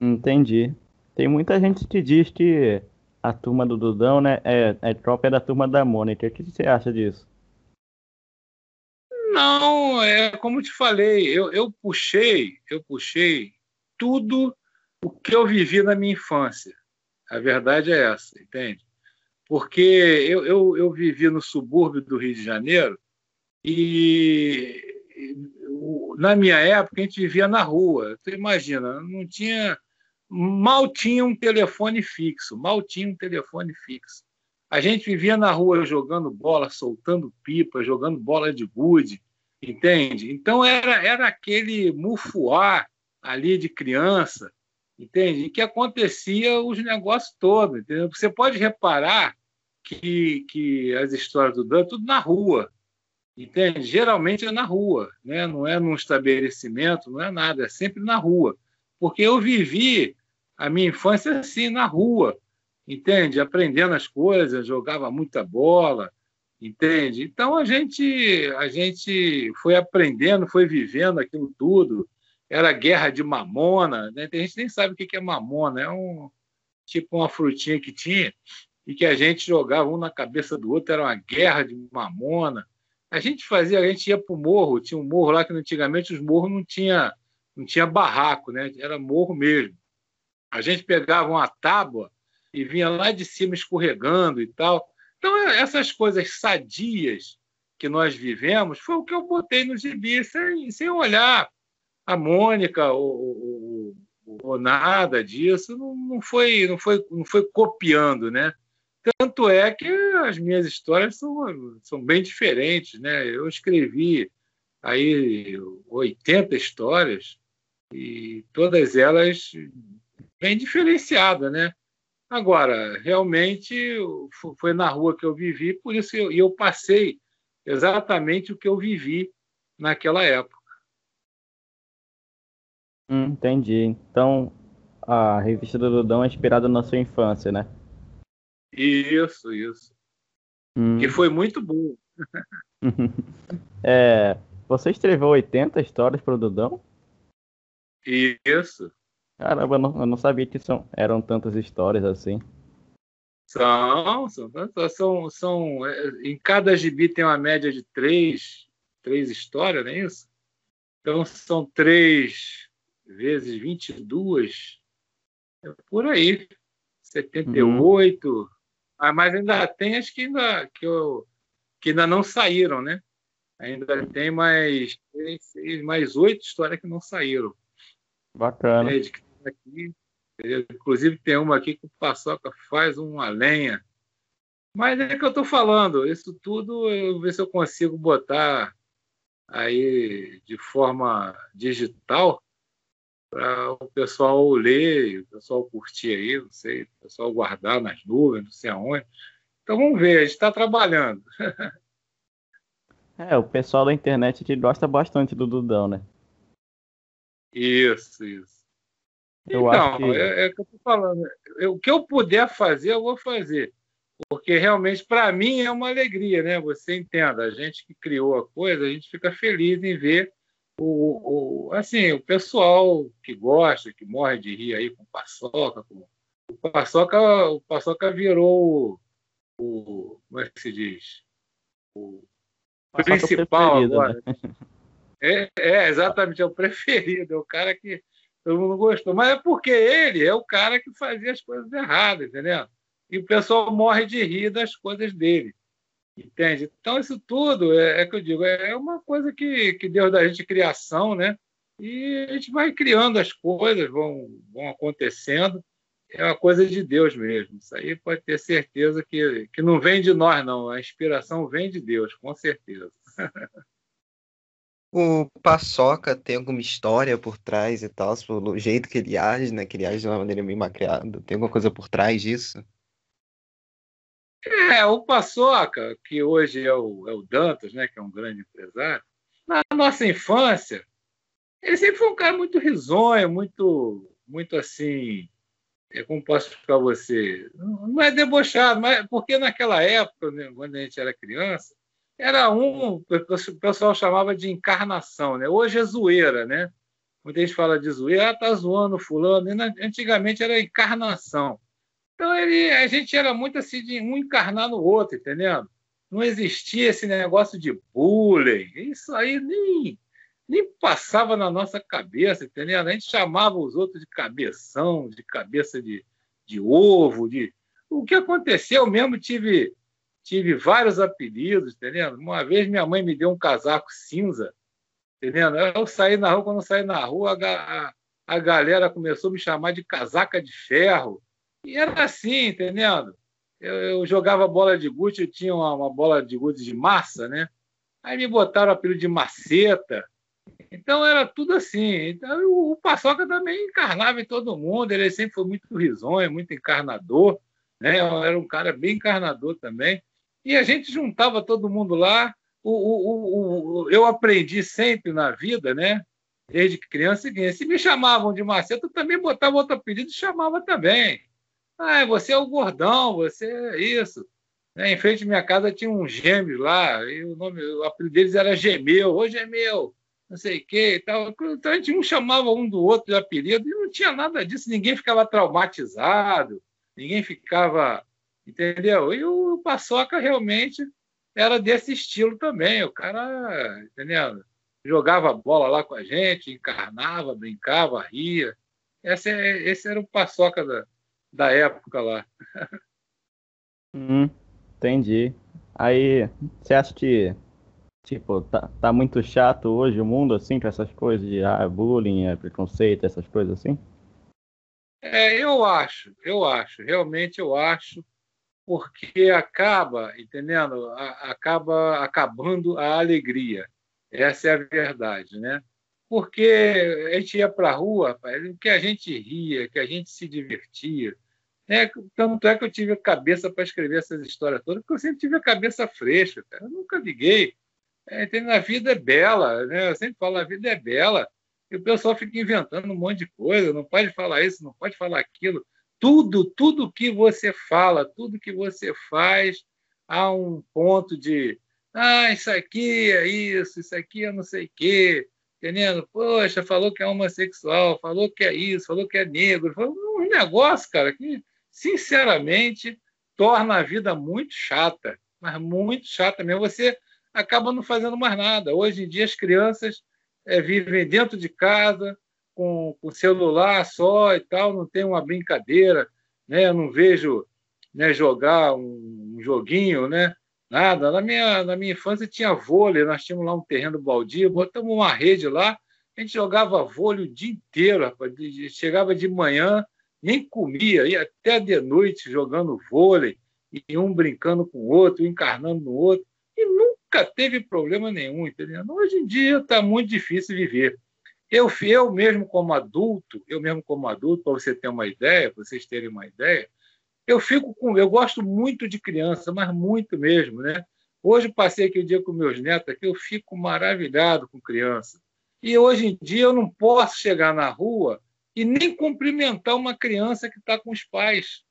Entendi. Tem muita gente que diz que a turma do Dudão, né? É, é própria da turma da Mônica. O que você acha disso? Não, é como te falei, eu, eu puxei, eu puxei tudo o que eu vivi na minha infância. A verdade é essa, entende? Porque eu, eu, eu vivi no subúrbio do Rio de Janeiro e na minha época a gente vivia na rua. Tu imagina, não tinha mal tinha um telefone fixo, mal tinha um telefone fixo. A gente vivia na rua jogando bola, soltando pipa, jogando bola de gude, entende? Então era, era aquele mufuá ali de criança, entende? Que acontecia os negócios todos, entendeu? Você pode reparar que, que as histórias do Dan é tudo na rua, entende? Geralmente é na rua, né? não é num estabelecimento, não é nada, é sempre na rua. Porque eu vivi a minha infância assim, na rua, entende? Aprendendo as coisas, jogava muita bola, entende? Então a gente a gente foi aprendendo, foi vivendo aquilo tudo. Era guerra de mamona, né? Tem gente nem sabe o que é mamona, é um tipo uma frutinha que tinha e que a gente jogava um na cabeça do outro, era uma guerra de mamona. A gente fazia, a gente ia para o morro, tinha um morro lá que antigamente os morros não tinha não tinha barraco, né? Era morro mesmo. A gente pegava uma tábua e vinha lá de cima escorregando e tal. Então, é, essas coisas sadias que nós vivemos foi o que eu botei no gibi, sem, sem olhar a Mônica ou, ou, ou nada disso. Não, não, foi, não, foi, não foi copiando, né? Tanto é que as minhas histórias são, são bem diferentes, né? Eu escrevi aí 80 histórias e todas elas bem diferenciada, né? Agora, realmente foi na rua que eu vivi, por isso eu, eu passei exatamente o que eu vivi naquela época. Hum, entendi. Então, a revista do Dudão é inspirada na sua infância, né? Isso, isso. Hum. Que foi muito bom. (laughs) é, você escreveu 80 histórias para o Dudão? Isso. Caramba, eu não, eu não sabia que são, eram tantas histórias assim. São, são, são, são, é, em cada gibi tem uma média de três, três histórias, não é isso? Então são três vezes 22, é por aí, 78. Uhum. Ah, mas ainda tem as que ainda, que, eu, que ainda não saíram, né? Ainda tem mais, mais oito histórias que não saíram. Bacana. É, aqui, inclusive tem uma aqui que o Paçoca faz uma lenha. Mas é que eu estou falando, isso tudo eu vou ver se eu consigo botar aí de forma digital para o pessoal ler, o pessoal curtir aí, não sei, o pessoal guardar nas nuvens, não sei aonde. Então vamos ver, a gente está trabalhando. (laughs) É, o pessoal da internet gosta bastante do Dudão, né? Isso, isso. Eu então, que... é, é o que eu estou falando. Eu, o que eu puder fazer, eu vou fazer. Porque realmente, para mim, é uma alegria, né? Você entenda, a gente que criou a coisa, a gente fica feliz em ver o, o, assim, o pessoal que gosta, que morre de rir aí com paçoca, com... o paçoca, o paçoca virou o, o como é que se diz? O principal agora. Né? (laughs) É, é, exatamente, é o (laughs) preferido, é o cara que todo mundo gostou. Mas é porque ele é o cara que fazia as coisas erradas, entendeu? E o pessoal morre de rir das coisas dele. Entende? Então, isso tudo é, é que eu digo, é uma coisa que, que Deus da gente criação, né? E a gente vai criando as coisas, vão, vão acontecendo. É uma coisa de Deus mesmo. Isso aí pode ter certeza que, que não vem de nós, não. A inspiração vem de Deus, com certeza. (laughs) O Paçoca tem alguma história por trás e tal, pelo jeito que ele age, né? Que ele age de uma maneira meio macreada. Tem alguma coisa por trás disso? É, o Paçoca, que hoje é o, é o Dantas, né? Que é um grande empresário. Na nossa infância, ele sempre foi um cara muito risonho, muito, muito assim. É, como posso explicar você? Não é debochado, mas porque naquela época, né, quando a gente era criança, era um, o pessoal chamava de encarnação, né? Hoje é zoeira, né? Muita gente fala de zoeira, ah, tá zoando fulano. E antigamente era encarnação. Então ele, a gente era muito assim de um encarnar no outro, entendendo? Não existia esse negócio de bullying. Isso aí nem, nem passava na nossa cabeça, entendendo? A gente chamava os outros de cabeção, de cabeça de, de ovo, de o que aconteceu mesmo tive tive vários apelidos, entendendo? Uma vez minha mãe me deu um casaco cinza, entendendo? Eu saí na rua, quando eu saí na rua, a, a, galera começou a me chamar de casaca de ferro. E era assim, entendendo? Eu, eu jogava bola de gude, eu tinha uma, uma, bola de gude de massa, né? Aí me botaram o apelido de maceta. Então era tudo assim. Então o, o Paçoca também encarnava em todo mundo, ele sempre foi muito risonho, muito encarnador, né? Era um cara bem encarnador também. E a gente juntava todo mundo lá. O, o, o, eu aprendi sempre na vida, né? Desde criança, se me chamavam de Macedo, eu também botava outro apelido e chamava também. Ah, você é o gordão, você é isso. Né? Em frente à minha casa tinha uns gêmeos lá, e o, nome, o apelido deles era Gemeu, ô Gemeu, não sei o quê e tal. Então a gente um chamava um do outro de apelido e não tinha nada disso, ninguém ficava traumatizado, ninguém ficava entendeu? E o Paçoca realmente era desse estilo também. O cara, entendeu? Jogava bola lá com a gente, encarnava, brincava, ria. Esse, é, esse era o Paçoca da, da época lá. Hum, entendi. Aí, você acha que, tipo, tá, tá muito chato hoje o mundo, assim, com essas coisas de ah, bullying, é, preconceito, essas coisas assim? É, eu acho, eu acho, realmente eu acho porque acaba, entendendo? Acaba acabando a alegria. Essa é a verdade, né? Porque a gente ia para a rua, que a gente ria, que a gente se divertia. Né? Tanto é que eu tive a cabeça para escrever essas histórias todas, porque eu sempre tive a cabeça fresca, cara. Eu nunca liguei. É, a vida é bela, né? Eu sempre falo, a vida é bela. E o pessoal fica inventando um monte de coisa, não pode falar isso, não pode falar aquilo tudo, tudo que você fala, tudo que você faz, há um ponto de ah, isso aqui é isso, isso aqui é não sei o quê. entendendo? Poxa, falou que é homossexual, falou que é isso, falou que é negro. Falou um negócio, cara, que, sinceramente, torna a vida muito chata, mas muito chata mesmo. Você acaba não fazendo mais nada. Hoje em dia, as crianças é, vivem dentro de casa, com, o celular só e tal, não tem uma brincadeira, né? Eu não vejo né, jogar um, um joguinho, né? Nada. Na minha, na minha infância tinha vôlei, nós tínhamos lá um terreno baldio, botamos uma rede lá, a gente jogava vôlei o dia inteiro, rapaz. Chegava de manhã, nem comia, ia até de noite jogando vôlei, e um brincando com o outro, encarnando no outro, e nunca teve problema nenhum, entendeu? Hoje em dia está muito difícil viver. Eu, eu mesmo como adulto, eu mesmo como adulto, para você ter uma ideia, para vocês terem uma ideia, eu fico com, eu gosto muito de criança, mas muito mesmo, né? Hoje passei aqui o dia com meus netos aqui, eu fico maravilhado com criança. E hoje em dia eu não posso chegar na rua e nem cumprimentar uma criança que está com os pais.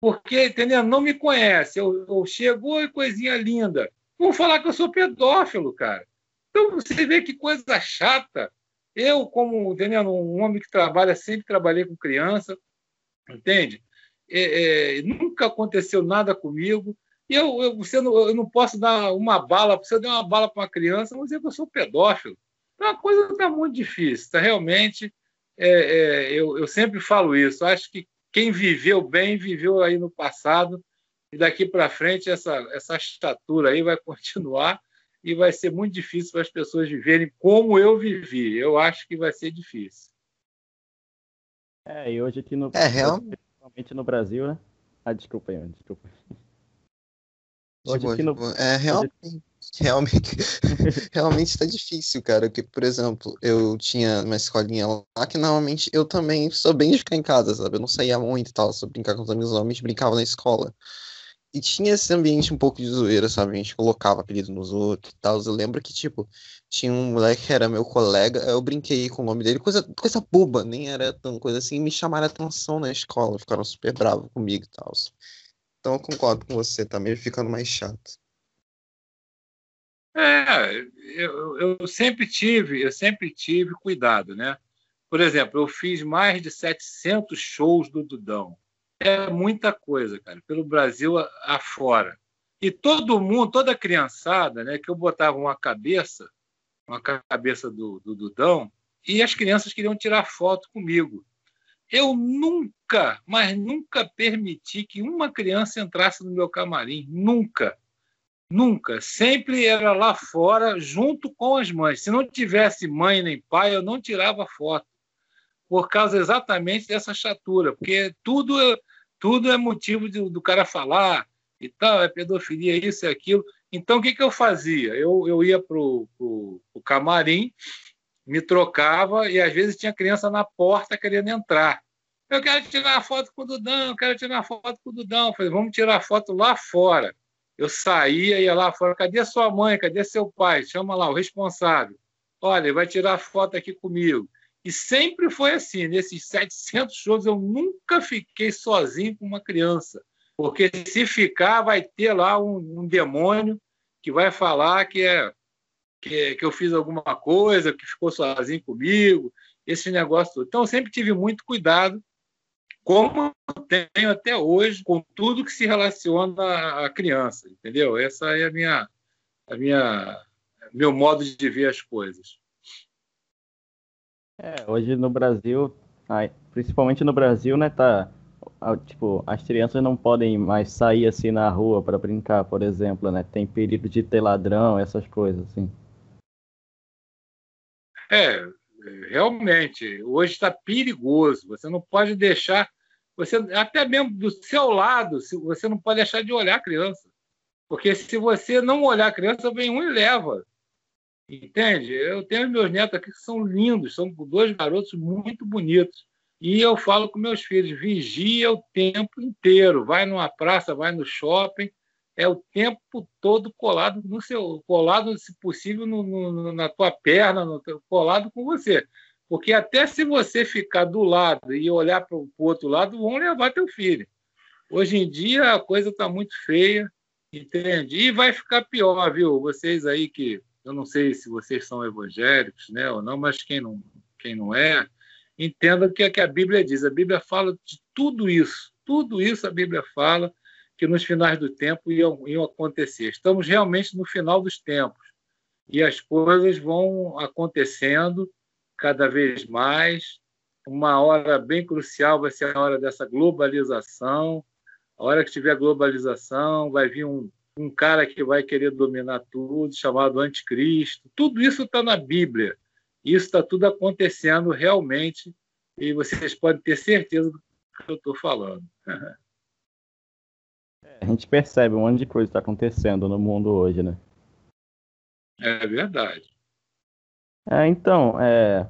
Porque, entendeu? Não me conhece. Eu, eu chego, oi, coisinha linda. Vão falar que eu sou pedófilo, cara. Então você vê que coisa chata. Eu, como entendeu? um homem que trabalha, sempre trabalhei com criança, entende? é, é, nunca aconteceu nada comigo. E eu, eu, você não, eu não posso dar uma bala, se eu der uma bala para uma criança, vou dizer que eu sou pedófilo. Então a coisa está muito difícil. Tá? Realmente, é, é, eu, eu sempre falo isso. Acho que quem viveu bem, viveu aí no passado, e daqui para frente essa, essa estatura aí vai (laughs) continuar e vai ser muito difícil para as pessoas viverem como eu vivi. Eu acho que vai ser difícil. É, e hoje aqui no. É, realmente principalmente no Brasil, né? Ah, desculpa aí, desculpa. Hoje aqui no... É, realmente, realmente, (laughs) realmente está difícil, cara. Porque, por exemplo, eu tinha uma escolinha lá que normalmente eu também sou bem de ficar em casa, sabe? Eu não saía muito e tal, só brincar com os amigos homens, brincava na escola. E tinha esse ambiente um pouco de zoeira, sabe? A gente colocava apelido nos outros e tal. Eu lembro que, tipo, tinha um moleque que era meu colega, eu brinquei com o nome dele, coisa, coisa boba, nem era tão coisa assim, me chamaram atenção na escola, ficaram super bravos comigo e tal. Então eu concordo com você, tá meio ficando mais chato. É, eu, eu sempre tive, eu sempre tive cuidado, né? Por exemplo, eu fiz mais de 700 shows do Dudão é muita coisa, cara, pelo Brasil afora. E todo mundo, toda criançada, né, que eu botava uma cabeça, uma cabeça do, do Dudão, e as crianças queriam tirar foto comigo. Eu nunca, mas nunca permiti que uma criança entrasse no meu camarim. Nunca. Nunca. Sempre era lá fora, junto com as mães. Se não tivesse mãe nem pai, eu não tirava foto. Por causa exatamente dessa chatura. Porque tudo tudo é motivo de, do cara falar e tal, é pedofilia, isso e aquilo. Então, o que, que eu fazia? Eu, eu ia para o camarim, me trocava e às vezes tinha criança na porta querendo entrar. Eu quero tirar foto com o Dudão, eu quero tirar foto com o Dudão. Eu falei, vamos tirar foto lá fora. Eu saía, ia lá fora, cadê sua mãe, cadê seu pai? Chama lá o responsável. Olha, vai tirar foto aqui comigo. E sempre foi assim. Nesses 700 shows, eu nunca fiquei sozinho com uma criança. Porque se ficar, vai ter lá um, um demônio que vai falar que, é, que, que eu fiz alguma coisa, que ficou sozinho comigo, esse negócio todo. Então, eu sempre tive muito cuidado, como tenho até hoje, com tudo que se relaciona à criança, entendeu? Essa é a minha, a minha, meu modo de ver as coisas. É, hoje no Brasil, principalmente no Brasil, né, tá, tipo, as crianças não podem mais sair assim na rua para brincar, por exemplo, né? Tem perigo de ter ladrão, essas coisas assim. É, realmente, hoje está perigoso. Você não pode deixar, você até mesmo do seu lado, você não pode deixar de olhar a criança, porque se você não olhar a criança, vem um e leva. Entende? Eu tenho meus netos aqui que são lindos, são dois garotos muito bonitos. E eu falo com meus filhos: vigia o tempo inteiro. Vai numa praça, vai no shopping, é o tempo todo colado no seu, colado, se possível, no, no, na tua perna, no, colado com você. Porque até se você ficar do lado e olhar para o outro lado, vão levar teu filho. Hoje em dia a coisa está muito feia, entende? E vai ficar pior, viu? Vocês aí que eu não sei se vocês são evangélicos né, ou não, mas quem não, quem não é, entenda o que, é que a Bíblia diz. A Bíblia fala de tudo isso, tudo isso a Bíblia fala que nos finais do tempo iam, iam acontecer. Estamos realmente no final dos tempos e as coisas vão acontecendo cada vez mais. Uma hora bem crucial vai ser a hora dessa globalização. A hora que tiver globalização, vai vir um, um cara que vai querer dominar tudo, chamado anticristo. Tudo isso está na Bíblia. Isso está tudo acontecendo realmente e vocês podem ter certeza do que eu estou falando. (laughs) a gente percebe um monte de coisa está acontecendo no mundo hoje, né? É verdade. É, então, é,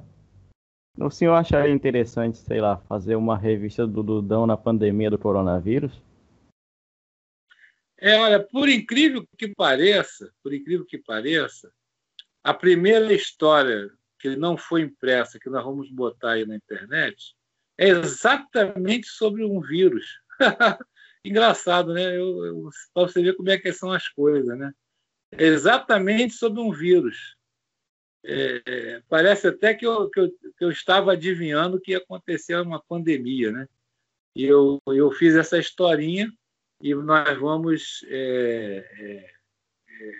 o senhor acharia interessante, sei lá, fazer uma revista do Dudão na pandemia do coronavírus? É, olha, por incrível que pareça, por incrível que pareça, a primeira história que não foi impressa, que nós vamos botar aí na internet, é exatamente sobre um vírus. (laughs) Engraçado, né? Para você ver como é que são as coisas, né? É exatamente sobre um vírus. É, é, parece até que eu, que, eu, que eu estava adivinhando que ia acontecer uma pandemia, né? E eu, eu fiz essa historinha e nós vamos é, é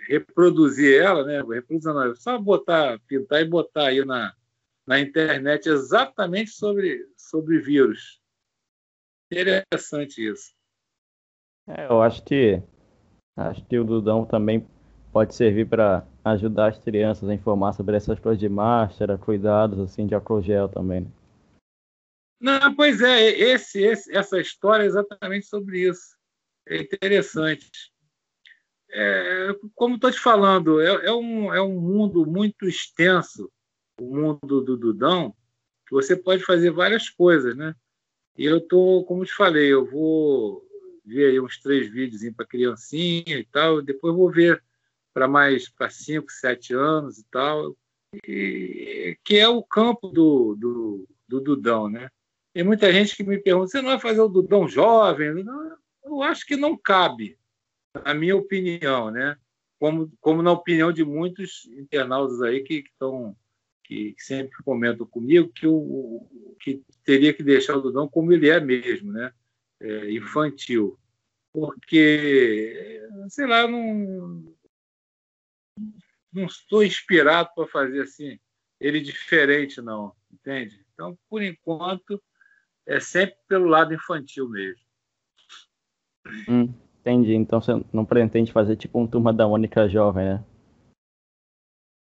reproduzir ela, né? Reproduzir, não, só botar, pintar e botar aí na, na internet exatamente sobre, sobre vírus. Interessante isso. É, eu acho que acho que o Dudão também pode servir para ajudar as crianças a informar sobre essas coisas de máscara, cuidados assim de álcool gel também. Né? Não, pois é, esse, esse, essa história é exatamente sobre isso. É interessante é, como estou te falando, é, é, um, é um mundo muito extenso, o mundo do Dudão, que você pode fazer várias coisas, né? E eu tô, como te falei, eu vou ver aí uns três vídeos para criancinha e tal, depois vou ver para mais para cinco, sete anos e tal, e, que é o campo do, do, do Dudão, né? Tem muita gente que me pergunta, você não vai fazer o Dudão jovem? Não, eu acho que não cabe na minha opinião, né? Como, como na opinião de muitos internautas aí que estão que, que, sempre comentam comigo que o que teria que deixar o Dudão como ele é mesmo, né? É, infantil, porque sei lá, não não estou inspirado para fazer assim ele diferente não, entende? Então, por enquanto, é sempre pelo lado infantil mesmo. Hum. Entendi. Então você não pretende fazer tipo um turma da Mônica jovem, né?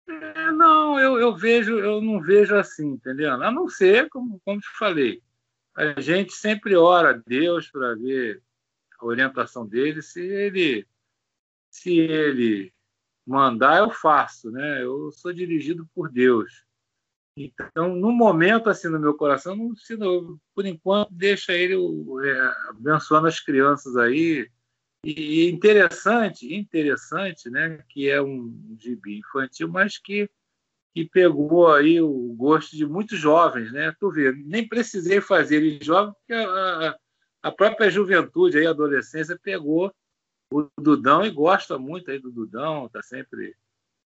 É, não, eu, eu vejo, eu não vejo assim, entendeu? A não ser, como, como te falei, a gente sempre ora a Deus para ver a orientação dele. Se ele, se ele mandar, eu faço, né? Eu sou dirigido por Deus. Então, no momento, assim, no meu coração, não, por enquanto, deixa ele é, abençoando as crianças aí, e interessante, interessante, né, que é um gibi infantil, mas que, que pegou aí o gosto de muitos jovens, né? Tu vê, nem precisei fazer ele jovem, porque a, a própria juventude, aí, a adolescência, pegou o Dudão e gosta muito aí do Dudão, tá sempre,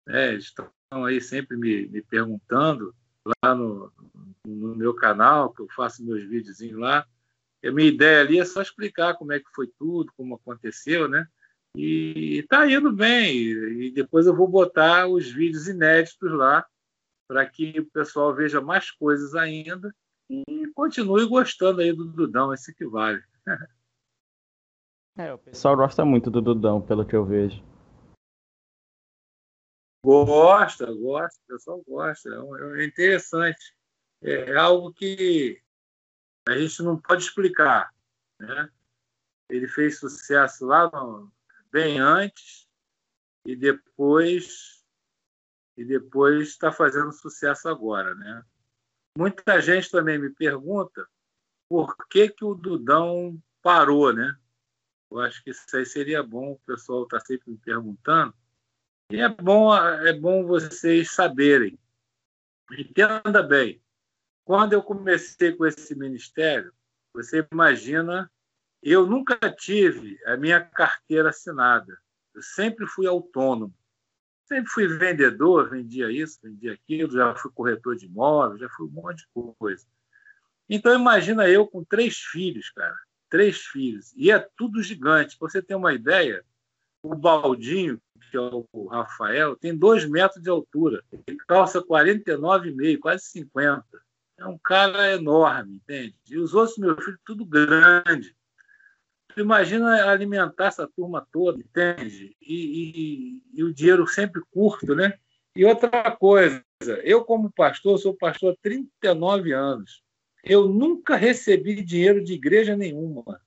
né, estão aí sempre me, me perguntando lá no, no meu canal, que eu faço meus videozinhos lá, a minha ideia ali é só explicar como é que foi tudo, como aconteceu, né? E está indo bem. E depois eu vou botar os vídeos inéditos lá para que o pessoal veja mais coisas ainda e continue gostando aí do Dudão, esse que vale. (laughs) É, o pessoal gosta muito do Dudão, pelo que eu vejo. Gosta, gosta, o pessoal gosta. É, é interessante. É algo que a gente não pode explicar. Né? Ele fez sucesso lá no, bem antes e depois e depois está fazendo sucesso agora, né? Muita gente também me pergunta por que que o Dudão parou, né? Eu acho que isso aí seria bom, o pessoal está sempre me perguntando. E é bom, é bom vocês saberem. Entenda bem, quando eu comecei com esse ministério, você imagina, eu nunca tive a minha carteira assinada. Eu sempre fui autônomo. Sempre fui vendedor, vendia isso, vendia aquilo, já fui corretor de imóveis, já fui um monte de coisa. Então, imagina eu com três filhos, cara. Três filhos. E é tudo gigante. Pra você ter uma ideia, o Baldinho, que é o Rafael, tem dois metros de altura. Ele calça 49,5, quase 50. É um cara enorme, entende? E os outros meus filhos, tudo grande. Tu imagina alimentar essa turma toda, entende? E, e, e, o dinheiro sempre curto, né? E outra coisa, eu como pastor, sou pastor há 39 anos. Eu nunca recebi dinheiro de igreja nenhuma.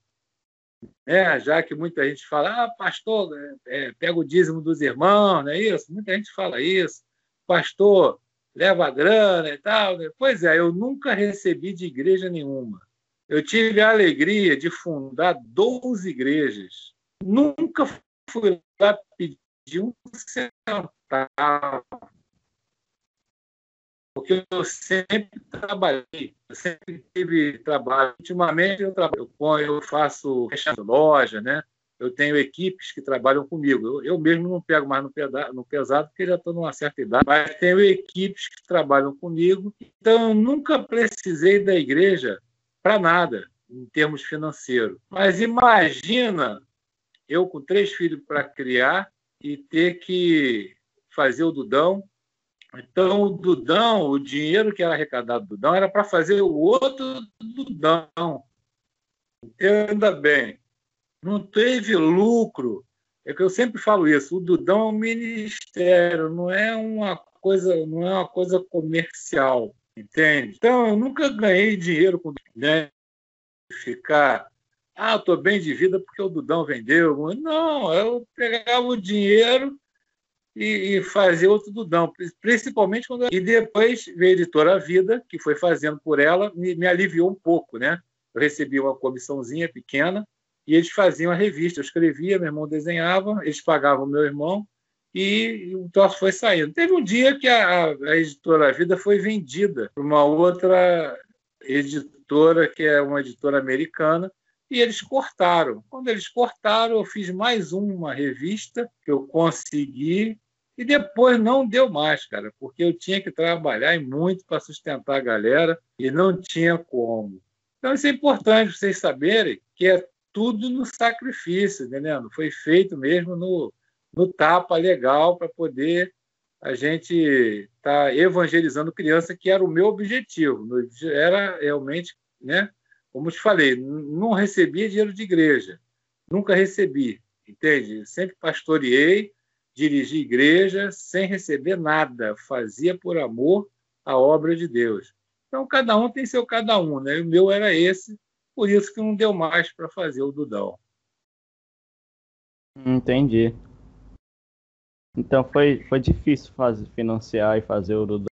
É, já que muita gente fala, ah, pastor, é, pega o dízimo dos irmãos, não é isso? Muita gente fala isso. Pastor, leva a grana e tal. Né? Pois é, eu nunca recebi de igreja nenhuma. Eu tive a alegria de fundar 12 igrejas. Nunca fui lá pedir um centavo. Porque eu sempre trabalhei, eu sempre tive trabalho. Ultimamente eu trabalho, eu faço loja, né? eu tenho equipes que trabalham comigo. Eu, eu mesmo não pego mais no, peda, no pesado, porque já estou numa certa idade, mas tenho equipes que trabalham comigo. Então, eu nunca precisei da igreja para nada, em termos financeiros. Mas imagina eu com três filhos para criar e ter que fazer o Dudão. Então, o Dudão, o dinheiro que era arrecadado do Dudão era para fazer o outro Dudão. Entenda bem não teve lucro. É que eu sempre falo isso. O Dudão é um ministério, não é uma coisa, não é uma coisa comercial, entende? Então eu nunca ganhei dinheiro com né, ficar. Ah, estou bem de vida porque o Dudão vendeu. Não, eu pegava o dinheiro e, e fazia outro Dudão, principalmente quando. E depois veio a editora Vida, que foi fazendo por ela, me, me aliviou um pouco, né? Eu recebi uma comissãozinha pequena e eles faziam a revista. Eu escrevia, meu irmão desenhava, eles pagavam meu irmão e o troço foi saindo. Teve um dia que a, a editora Vida foi vendida para uma outra editora, que é uma editora americana, e eles cortaram. Quando eles cortaram, eu fiz mais uma revista que eu consegui e depois não deu mais, cara, porque eu tinha que trabalhar muito para sustentar a galera e não tinha como. Então, isso é importante vocês saberem que é tudo no sacrifício, entendendo? Foi feito mesmo no, no tapa legal para poder a gente estar tá evangelizando criança, que era o meu objetivo. Era realmente, né? Como te falei, não recebia dinheiro de igreja, nunca recebi, entende? Sempre pastoreei, dirigi igreja sem receber nada, fazia por amor a obra de Deus. Então, cada um tem seu cada um, né? O meu era esse, por isso que não deu mais para fazer o Dudão. Entendi. Então foi, foi difícil fazer, financiar e fazer o Dudão.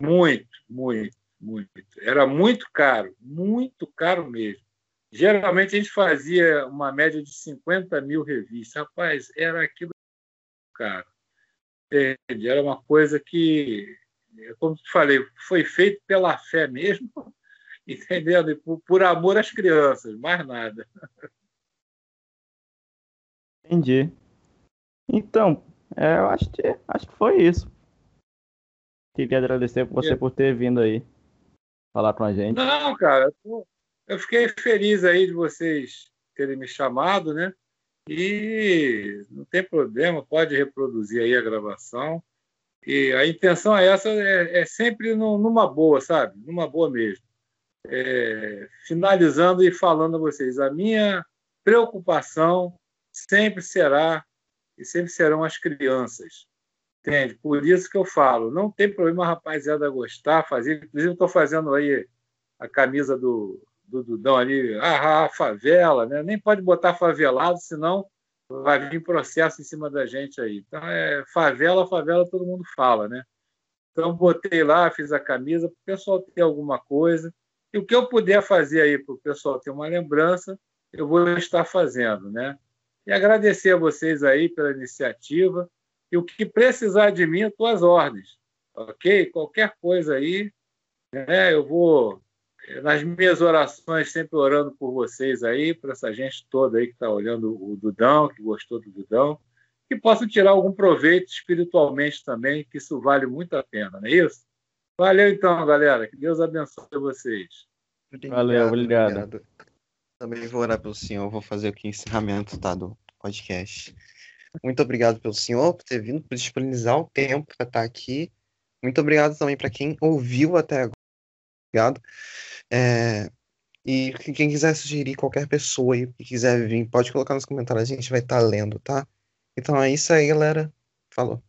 Muito, muito, muito. Era muito caro, muito caro mesmo. Geralmente a gente fazia uma média de 50 mil revistas. Rapaz, era aquilo caro. Entende? Era uma coisa que, como te falei, foi feito pela fé mesmo (laughs) entendendo? E por, por amor às crianças, mais nada. Entendi. Então, é, eu acho que, acho que foi isso. Queria agradecer você é. por ter vindo aí falar com a gente. Não, cara, eu fiquei feliz aí de vocês terem me chamado, né? E não tem problema, pode reproduzir aí a gravação. E a intenção é essa, é, é sempre no, numa boa, sabe? Numa boa mesmo é, finalizando e falando a vocês, a minha preocupação sempre será e sempre serão as crianças. Entende? Por isso que eu falo, não tem problema a rapaziada gostar, fazer. Inclusive, estou fazendo aí a camisa do, do Dudão ali, ah, a favela, né? Nem pode botar favelado, senão vai vir processo em cima da gente aí. Então, é favela, favela, todo mundo fala, né? Então, botei lá, fiz a camisa, para o pessoal ter alguma coisa. E o que eu puder fazer aí para o pessoal ter uma lembrança, eu vou estar fazendo, né? E agradecer a vocês aí pela iniciativa. E o que precisar de mim, às ordens, ok? Qualquer coisa aí, né? Eu vou, nas minhas orações, sempre orando por vocês aí, por essa gente toda aí que está olhando o Dudão, que gostou do Dudão. que possam tirar algum proveito espiritualmente também, que isso vale muito a pena, não é isso? Valeu então, galera. Que Deus abençoe vocês. Valeu, obrigado. obrigado. Também vou orar pelo senhor, vou fazer aqui o encerramento tá, do podcast. Muito obrigado pelo senhor por ter vindo, por disponibilizar o tempo para estar aqui. Muito obrigado também para quem ouviu até agora. Obrigado. É, e quem quiser sugerir qualquer pessoa aí que quiser vir, pode colocar nos comentários, a gente vai estar lendo, tá? Então é isso aí, galera. Falou.